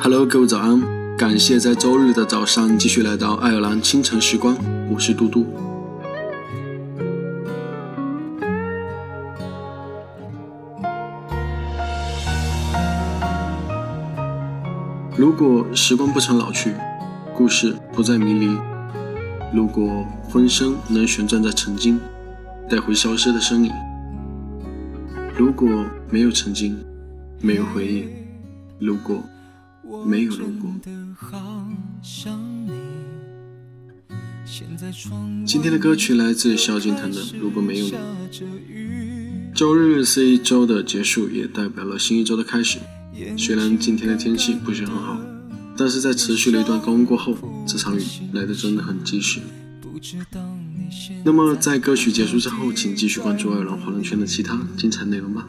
Hello，各位早安！感谢在周日的早上继续来到爱尔兰清晨时光，我是嘟嘟。如果时光不曾老去，故事不再迷离；如果风声能旋转在曾经，带回消失的身影；如果没有曾经，没有回忆；如果。没有路过。今天的歌曲来自萧敬腾的《如果没有你》。周日是一周的结束，也代表了新一周的开始。虽然今天的天气不是很好，但是在持续了一段高温过后，这场雨来的真的很及时。那么在歌曲结束之后，请继续关注爱尔兰华人圈的其他精彩内容吧。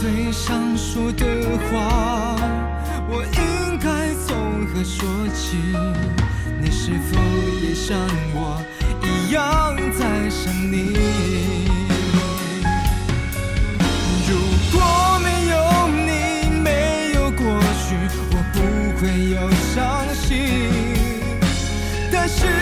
最想说的话，我应该从何说起？你是否也像我一样在想你？如果没有你，没有过去，我不会有伤心。但是。